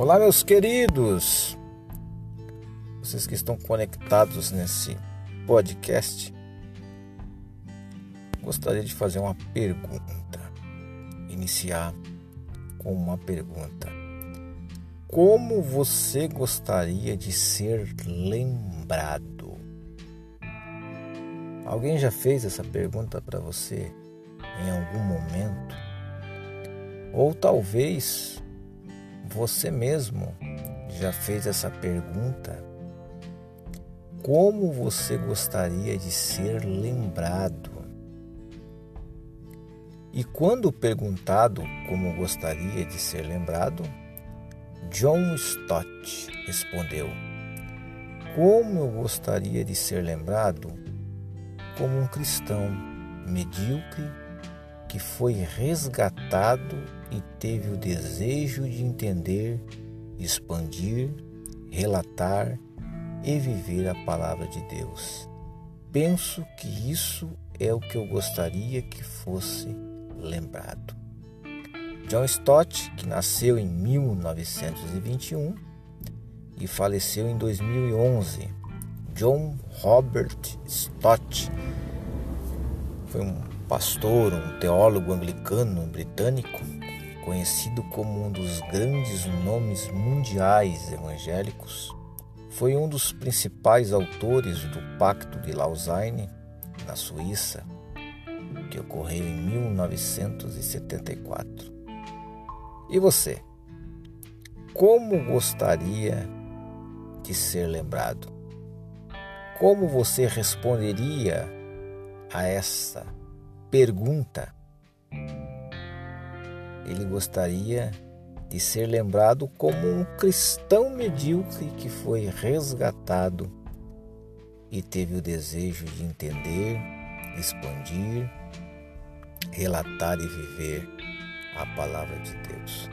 Olá, meus queridos, vocês que estão conectados nesse podcast. Gostaria de fazer uma pergunta, iniciar com uma pergunta. Como você gostaria de ser lembrado? Alguém já fez essa pergunta para você em algum momento? Ou talvez você mesmo já fez essa pergunta? Como você gostaria de ser lembrado? E quando perguntado como gostaria de ser lembrado, John Stott respondeu: Como eu gostaria de ser lembrado como um cristão medíocre que foi resgatado e teve o desejo de entender, expandir, relatar e viver a palavra de Deus. Penso que isso é o que eu gostaria que fosse lembrado. John Stott, que nasceu em 1921 e faleceu em 2011. John Robert Stott foi um pastor, um teólogo anglicano britânico, conhecido como um dos grandes nomes mundiais evangélicos. Foi um dos principais autores do Pacto de Lausanne, na Suíça, que ocorreu em 1974. E você? Como gostaria de ser lembrado? Como você responderia a essa pergunta? Ele gostaria de ser lembrado como um cristão medíocre que foi resgatado e teve o desejo de entender, expandir, relatar e viver a palavra de Deus.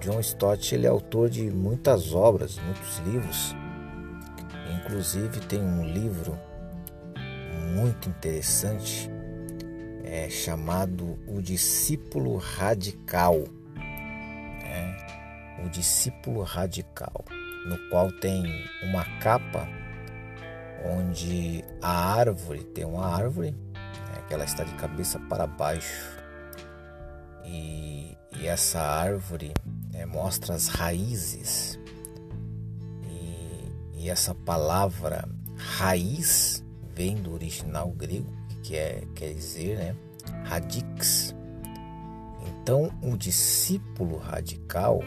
John Stott ele é autor de muitas obras, muitos livros. Inclusive tem um livro muito interessante é, chamado O Discípulo Radical. É, o Discípulo Radical, no qual tem uma capa onde a árvore tem uma árvore né, que ela está de cabeça para baixo e, e essa árvore é, mostra as raízes e, e, essa palavra raiz vem do original grego que é, quer dizer né, radix então o discípulo radical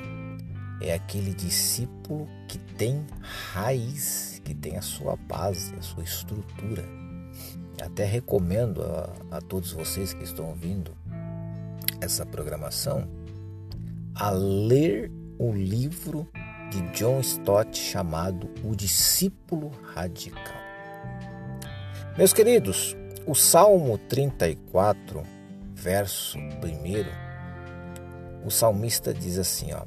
é aquele discípulo que tem raiz que tem a sua base, a sua estrutura. Até recomendo a, a todos vocês que estão ouvindo essa programação a ler o livro de John Stott chamado O Discípulo Radical. Meus queridos, o Salmo 34, verso 1, o salmista diz assim, ó: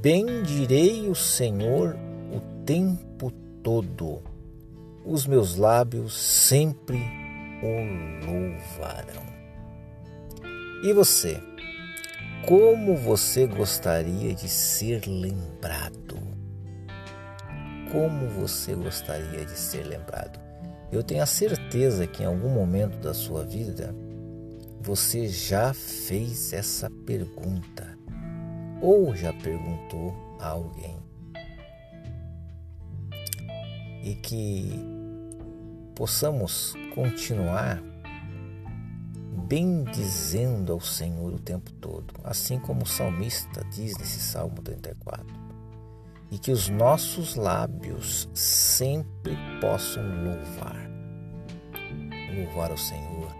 Bendirei o Senhor o tempo todo. Os meus lábios sempre o louvarão. E você? Como você gostaria de ser lembrado? Como você gostaria de ser lembrado? Eu tenho a certeza que em algum momento da sua vida você já fez essa pergunta ou já perguntou a alguém e que possamos continuar bendizendo ao Senhor o tempo todo, assim como o salmista diz nesse Salmo 34. E que os nossos lábios sempre possam louvar. Louvar ao Senhor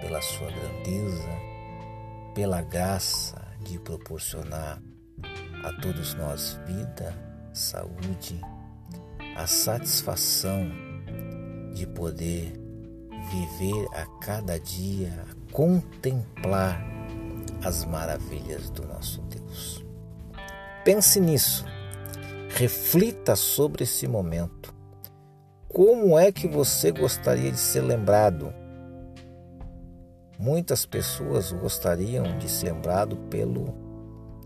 pela sua grandeza, pela graça de proporcionar a todos nós vida, saúde, a satisfação de poder viver a cada dia, contemplar as maravilhas do nosso Deus. Pense nisso, reflita sobre esse momento. Como é que você gostaria de ser lembrado? Muitas pessoas gostariam de ser lembrado pelo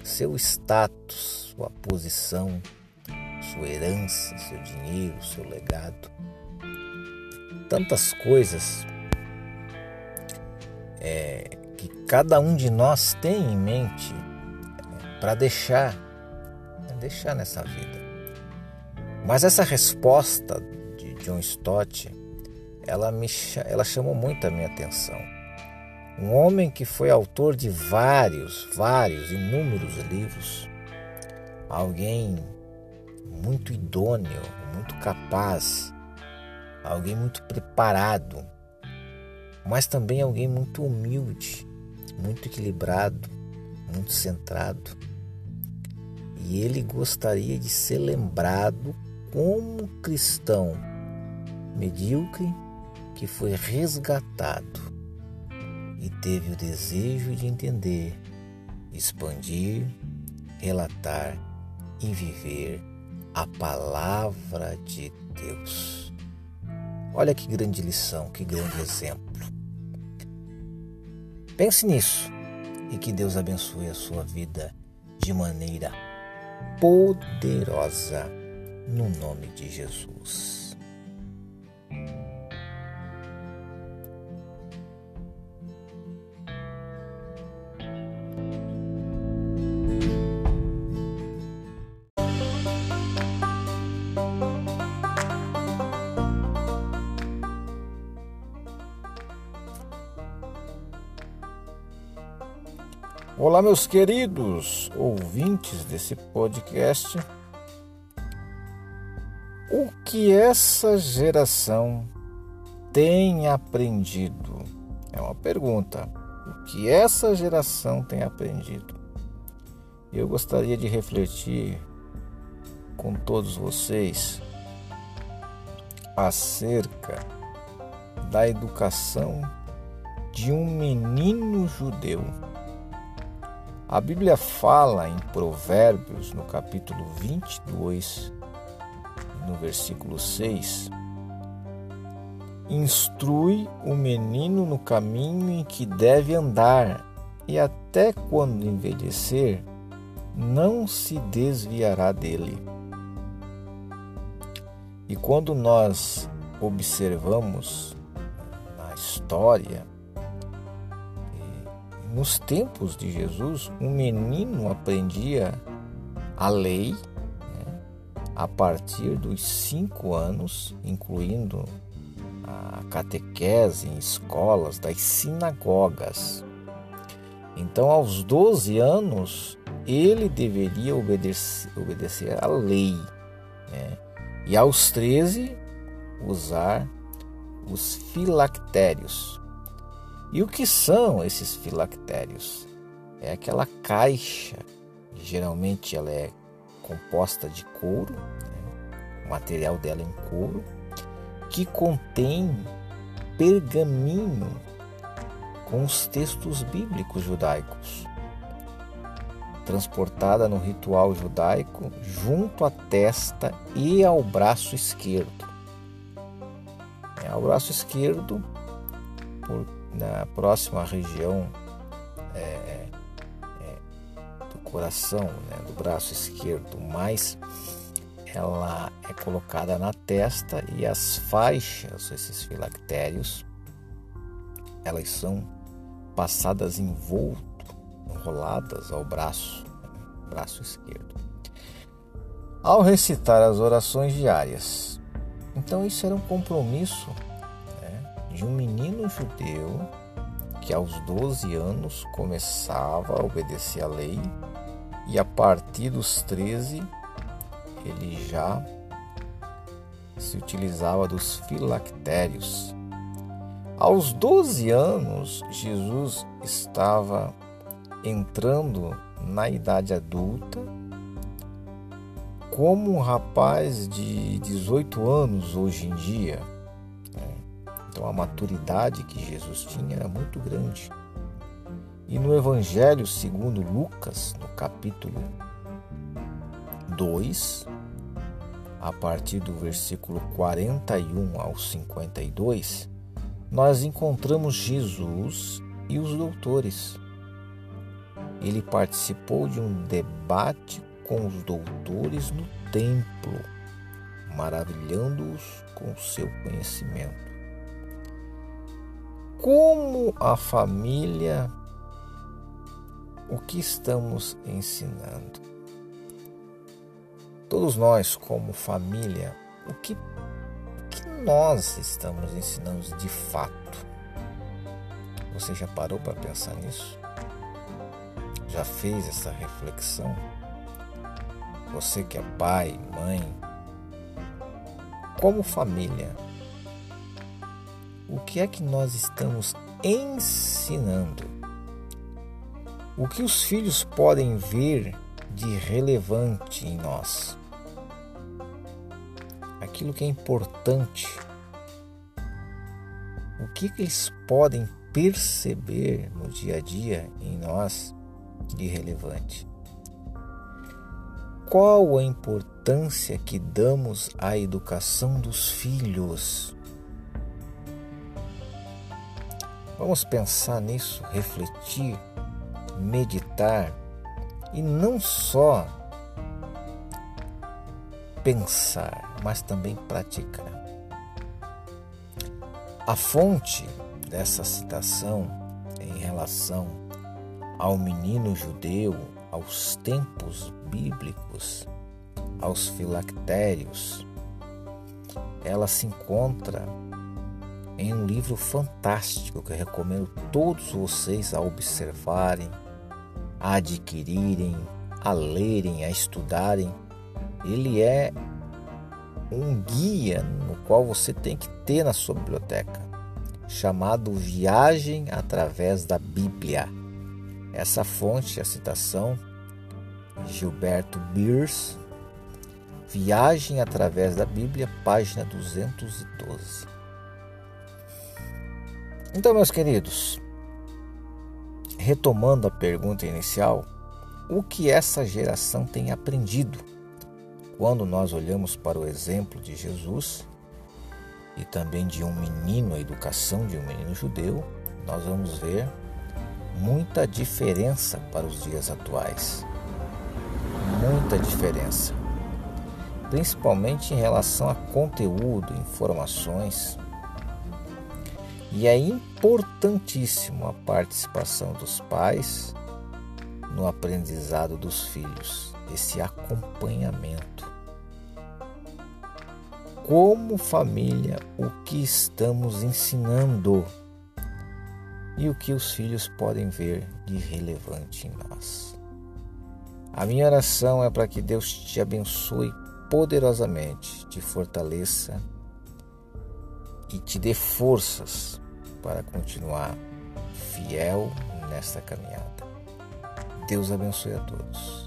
seu status, sua posição, sua herança, seu dinheiro, seu legado. Tantas coisas é, que cada um de nós tem em mente é, para deixar, né, deixar nessa vida. Mas essa resposta John Stott, ela me ela chamou muito a minha atenção. Um homem que foi autor de vários, vários, inúmeros livros. Alguém muito idôneo, muito capaz, alguém muito preparado, mas também alguém muito humilde, muito equilibrado, muito centrado. E ele gostaria de ser lembrado como cristão medíocre que foi resgatado e teve o desejo de entender, expandir, relatar e viver a palavra de Deus. Olha que grande lição, que grande exemplo. Pense nisso e que Deus abençoe a sua vida de maneira poderosa, no nome de Jesus. Olá, meus queridos ouvintes desse podcast. O que essa geração tem aprendido? É uma pergunta. O que essa geração tem aprendido? Eu gostaria de refletir com todos vocês acerca da educação de um menino judeu a Bíblia fala em Provérbios, no capítulo 22, no versículo 6, Instrui o menino no caminho em que deve andar, e até quando envelhecer, não se desviará dele. E quando nós observamos na história, nos tempos de Jesus, um menino aprendia a lei né, a partir dos cinco anos, incluindo a catequese em escolas das sinagogas. Então, aos 12 anos, ele deveria obedecer, obedecer à lei. Né? E aos 13, usar os filactérios, e o que são esses filactérios? É aquela caixa, geralmente ela é composta de couro, né? o material dela é em couro, que contém pergaminho com os textos bíblicos judaicos, transportada no ritual judaico junto à testa e ao braço esquerdo. É, ao braço esquerdo, por na próxima região é, é, do coração, né, do braço esquerdo, mas ela é colocada na testa e as faixas, esses filactérios, elas são passadas em volto, enroladas ao braço, braço esquerdo. Ao recitar as orações diárias, então isso era um compromisso de um menino judeu que aos 12 anos começava a obedecer à lei e a partir dos 13 ele já se utilizava dos filactérios. Aos 12 anos, Jesus estava entrando na idade adulta como um rapaz de 18 anos hoje em dia então a maturidade que Jesus tinha era muito grande. E no Evangelho segundo Lucas, no capítulo 2, a partir do versículo 41 ao 52, nós encontramos Jesus e os doutores. ele participou de um debate com os doutores no templo, maravilhando-os com seu conhecimento. Como a família, o que estamos ensinando? Todos nós, como família, o que, o que nós estamos ensinando de fato? Você já parou para pensar nisso? Já fez essa reflexão? Você que é pai, mãe, como família, o que é que nós estamos ensinando? O que os filhos podem ver de relevante em nós? Aquilo que é importante. O que, que eles podem perceber no dia a dia em nós de relevante? Qual a importância que damos à educação dos filhos? Vamos pensar nisso, refletir, meditar e não só pensar, mas também praticar. A fonte dessa citação em relação ao menino judeu, aos tempos bíblicos, aos filactérios, ela se encontra em um livro fantástico que eu recomendo todos vocês a observarem, a adquirirem, a lerem, a estudarem. Ele é um guia no qual você tem que ter na sua biblioteca, chamado Viagem através da Bíblia. Essa fonte, a citação, Gilberto Beers, Viagem através da Bíblia, página 212. Então, meus queridos, retomando a pergunta inicial, o que essa geração tem aprendido? Quando nós olhamos para o exemplo de Jesus e também de um menino, a educação de um menino judeu, nós vamos ver muita diferença para os dias atuais. Muita diferença. Principalmente em relação a conteúdo, informações, e é importantíssimo a participação dos pais no aprendizado dos filhos, esse acompanhamento. Como família, o que estamos ensinando e o que os filhos podem ver de relevante em nós. A minha oração é para que Deus te abençoe poderosamente, te fortaleça e te dê forças para continuar fiel nesta caminhada. Deus abençoe a todos.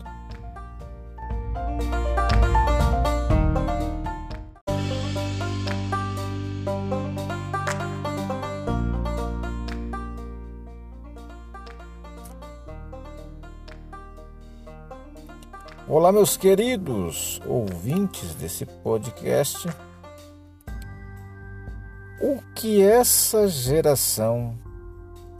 Olá, meus queridos ouvintes desse podcast o que essa geração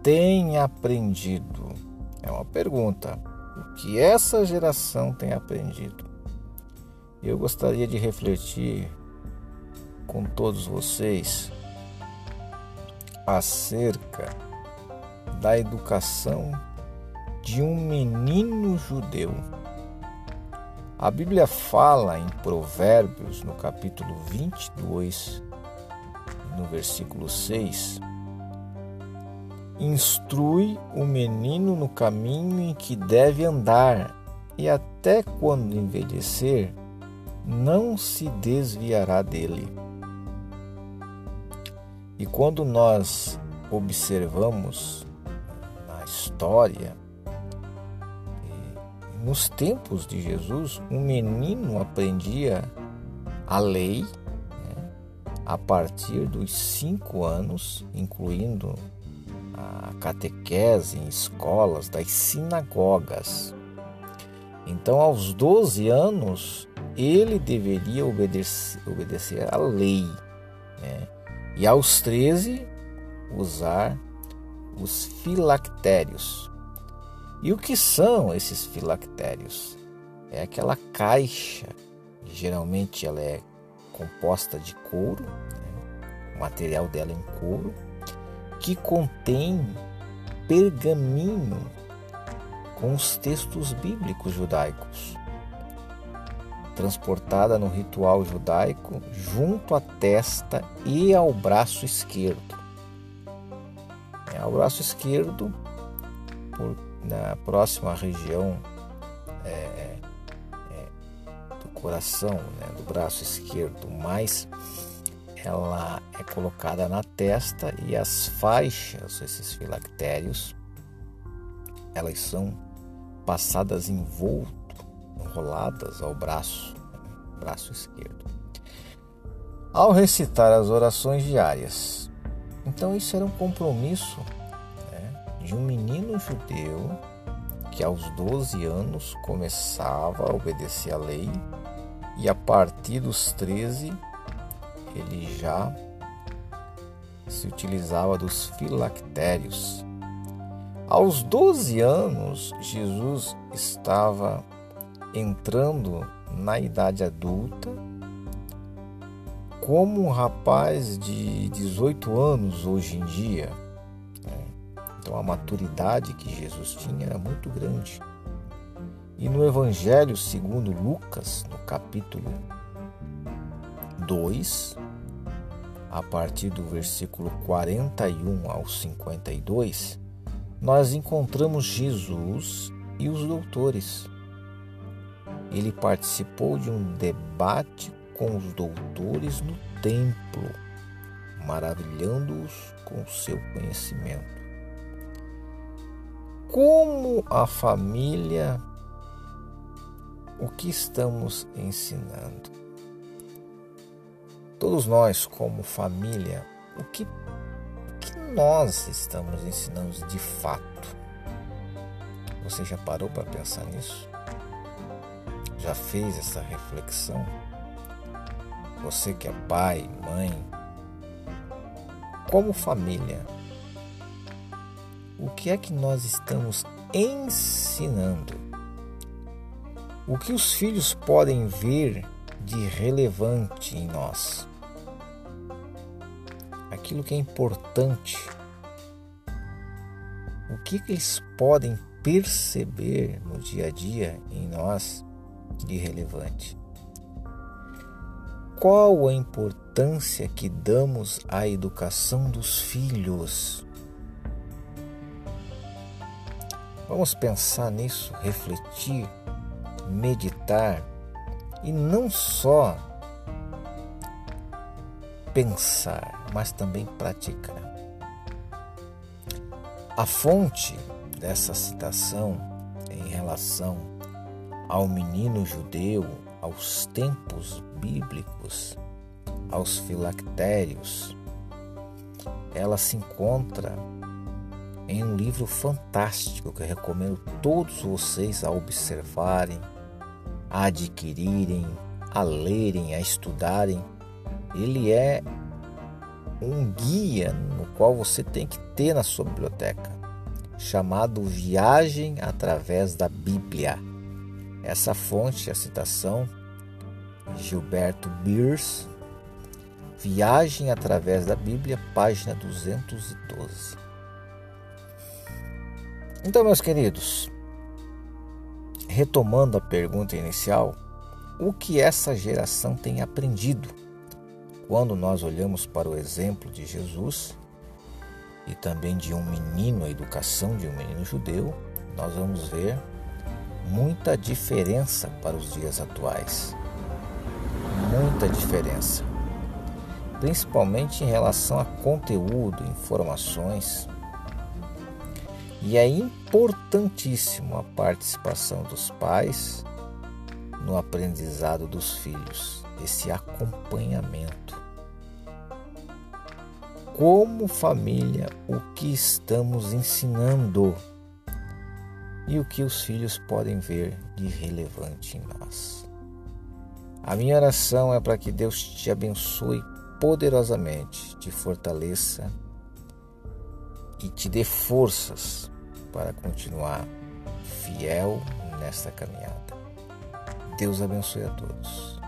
tem aprendido? É uma pergunta. O que essa geração tem aprendido? Eu gostaria de refletir com todos vocês acerca da educação de um menino judeu. A Bíblia fala em Provérbios, no capítulo 22, no versículo 6, instrui o menino no caminho em que deve andar, e até quando envelhecer, não se desviará dele. E quando nós observamos na história, nos tempos de Jesus, um menino aprendia a lei a partir dos cinco anos, incluindo a catequese em escolas das sinagogas. Então, aos 12 anos, ele deveria obedecer, obedecer à lei. Né? E aos 13, usar os filactérios. E o que são esses filactérios? É aquela caixa, geralmente ela é composta de couro, né? o material dela é em couro, que contém pergaminho com os textos bíblicos judaicos, transportada no ritual judaico junto à testa e ao braço esquerdo. É, ao braço esquerdo, por, na próxima região é, coração, né, do braço esquerdo, mais ela é colocada na testa e as faixas, esses filactérios, elas são passadas em volto, enroladas ao braço, braço esquerdo. Ao recitar as orações diárias. Então isso era um compromisso né, de um menino judeu que aos 12 anos começava a obedecer à lei e a partir dos 13 ele já se utilizava dos filactérios. Aos 12 anos, Jesus estava entrando na idade adulta, como um rapaz de 18 anos hoje em dia. Então a maturidade que Jesus tinha era muito grande. E no Evangelho segundo Lucas, no capítulo 2, a partir do versículo 41 ao 52, nós encontramos Jesus e os doutores. Ele participou de um debate com os doutores no templo, maravilhando-os com seu conhecimento. Como a família, o que estamos ensinando? Todos nós, como família, o que, o que nós estamos ensinando de fato? Você já parou para pensar nisso? Já fez essa reflexão? Você que é pai, mãe, como família, o que é que nós estamos ensinando? O que os filhos podem ver de relevante em nós? aquilo que é importante. O que, que eles podem perceber no dia a dia em nós de relevante? Qual a importância que damos à educação dos filhos? Vamos pensar nisso, refletir, meditar e não só pensar, mas também praticar. A fonte dessa citação em relação ao menino judeu, aos tempos bíblicos, aos filactérios, ela se encontra em um livro fantástico que eu recomendo todos vocês a observarem, a adquirirem, a lerem, a estudarem ele é um guia no qual você tem que ter na sua biblioteca, chamado Viagem através da Bíblia. Essa fonte, a citação, Gilberto Beers, Viagem através da Bíblia, página 212. Então, meus queridos, retomando a pergunta inicial, o que essa geração tem aprendido quando nós olhamos para o exemplo de Jesus e também de um menino, a educação de um menino judeu, nós vamos ver muita diferença para os dias atuais. Muita diferença. Principalmente em relação a conteúdo, informações. E é importantíssimo a participação dos pais no aprendizado dos filhos, esse acompanhamento como família, o que estamos ensinando e o que os filhos podem ver de relevante em nós. A minha oração é para que Deus te abençoe poderosamente, te fortaleça e te dê forças para continuar fiel nesta caminhada. Deus abençoe a todos.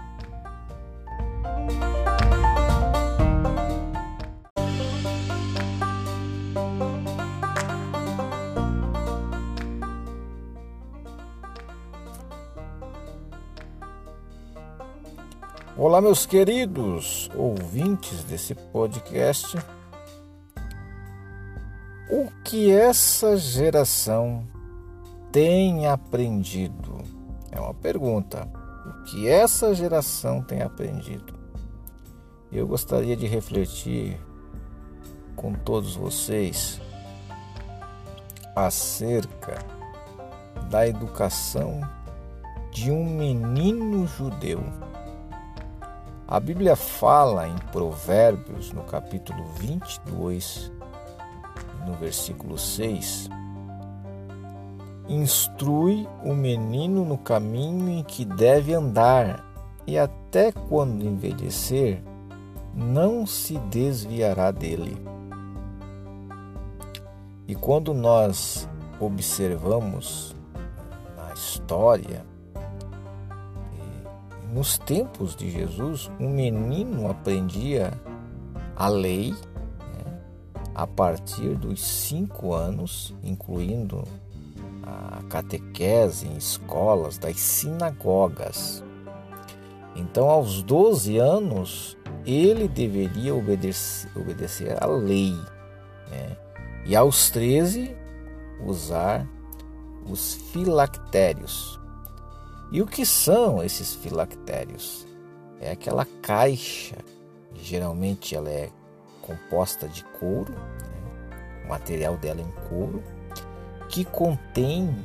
Olá, meus queridos ouvintes desse podcast. O que essa geração tem aprendido? É uma pergunta. O que essa geração tem aprendido? Eu gostaria de refletir com todos vocês acerca da educação de um menino judeu a Bíblia fala em Provérbios, no capítulo 22, no versículo 6, instrui o menino no caminho em que deve andar, e até quando envelhecer, não se desviará dele. E quando nós observamos na história nos tempos de Jesus, um menino aprendia a lei a partir dos cinco anos, incluindo a catequese em escolas das sinagogas. Então, aos 12 anos, ele deveria obedecer, obedecer à lei. Né? E aos 13, usar os filactérios, e o que são esses filactérios? É aquela caixa, geralmente ela é composta de couro, né? o material dela é em couro, que contém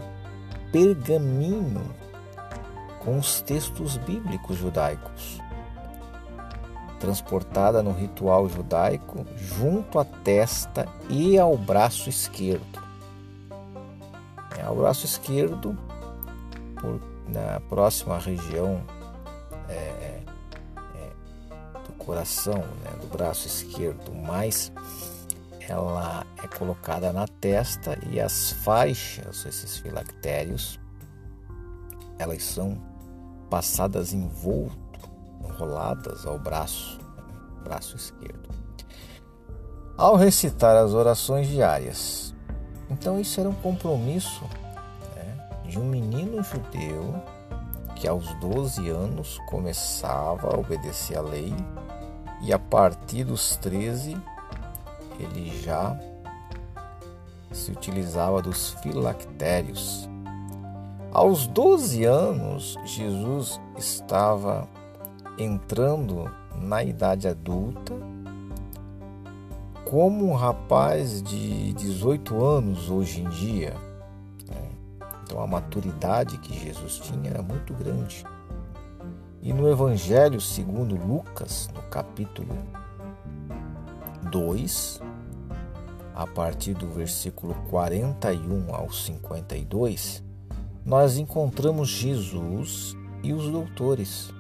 pergaminho com os textos bíblicos judaicos, transportada no ritual judaico junto à testa e ao braço esquerdo. É, ao braço esquerdo, por na próxima região coração, né, do braço esquerdo, mas ela é colocada na testa e as faixas, esses filactérios, elas são passadas envolto, enroladas ao braço, braço esquerdo. Ao recitar as orações diárias. Então isso era um compromisso de um menino judeu que aos 12 anos começava a obedecer à lei e a partir dos 13 ele já se utilizava dos filactérios. Aos 12 anos, Jesus estava entrando na idade adulta como um rapaz de 18 anos hoje em dia. Então a maturidade que Jesus tinha era muito grande. E no Evangelho segundo Lucas, no capítulo 2, a partir do versículo 41 ao 52, nós encontramos Jesus e os doutores.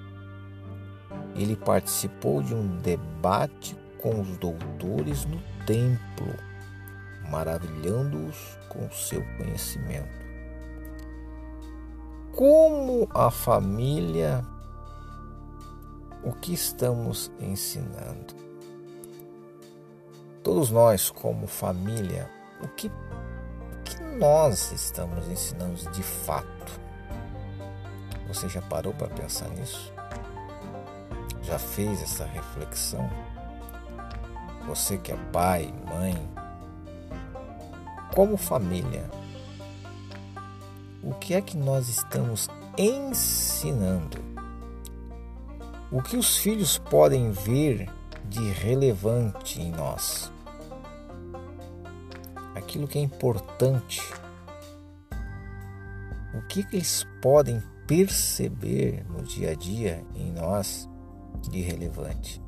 Ele participou de um debate com os doutores no templo, maravilhando-os com seu conhecimento como a família, o que estamos ensinando? Todos nós, como família, o que, o que nós estamos ensinando de fato? Você já parou para pensar nisso? Já fez essa reflexão? Você que é pai, mãe, como família, o que é que nós estamos ensinando? O que os filhos podem ver de relevante em nós? Aquilo que é importante. O que, que eles podem perceber no dia a dia em nós de relevante?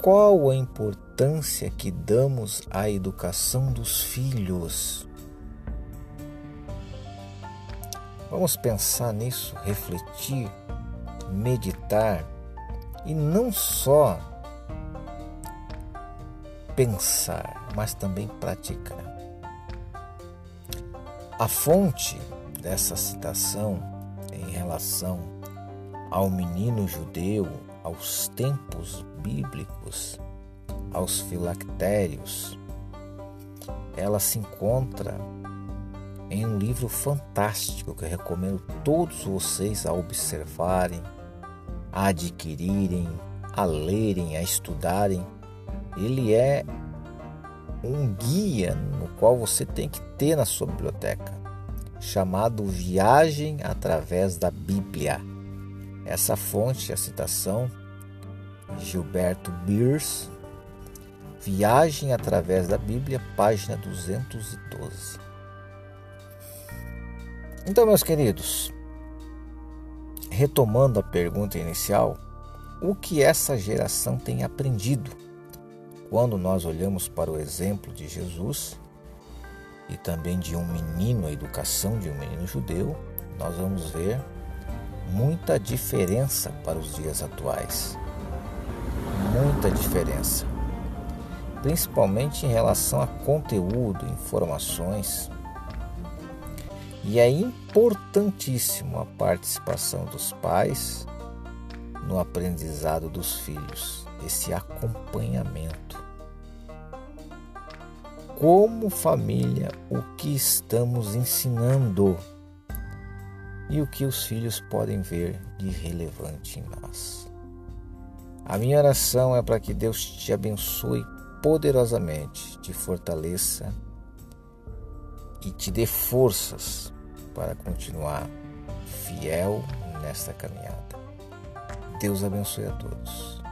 Qual a importância que damos à educação dos filhos? Vamos pensar nisso, refletir, meditar e não só pensar, mas também praticar. A fonte dessa citação em relação ao menino judeu, aos tempos bíblicos, aos filactérios, ela se encontra em um livro fantástico que eu recomendo todos vocês a observarem, a adquirirem, a lerem, a estudarem. Ele é um guia no qual você tem que ter na sua biblioteca, chamado Viagem através da Bíblia. Essa fonte, a citação, Gilberto Beers, Viagem através da Bíblia, página 212. Então, meus queridos, retomando a pergunta inicial, o que essa geração tem aprendido? Quando nós olhamos para o exemplo de Jesus e também de um menino, a educação de um menino judeu, nós vamos ver muita diferença para os dias atuais. Muita diferença. Principalmente em relação a conteúdo, informações. E é importantíssimo a participação dos pais no aprendizado dos filhos, esse acompanhamento. Como família, o que estamos ensinando e o que os filhos podem ver de relevante em nós. A minha oração é para que Deus te abençoe poderosamente, te fortaleça e te dê forças para continuar fiel nesta caminhada. Deus abençoe a todos.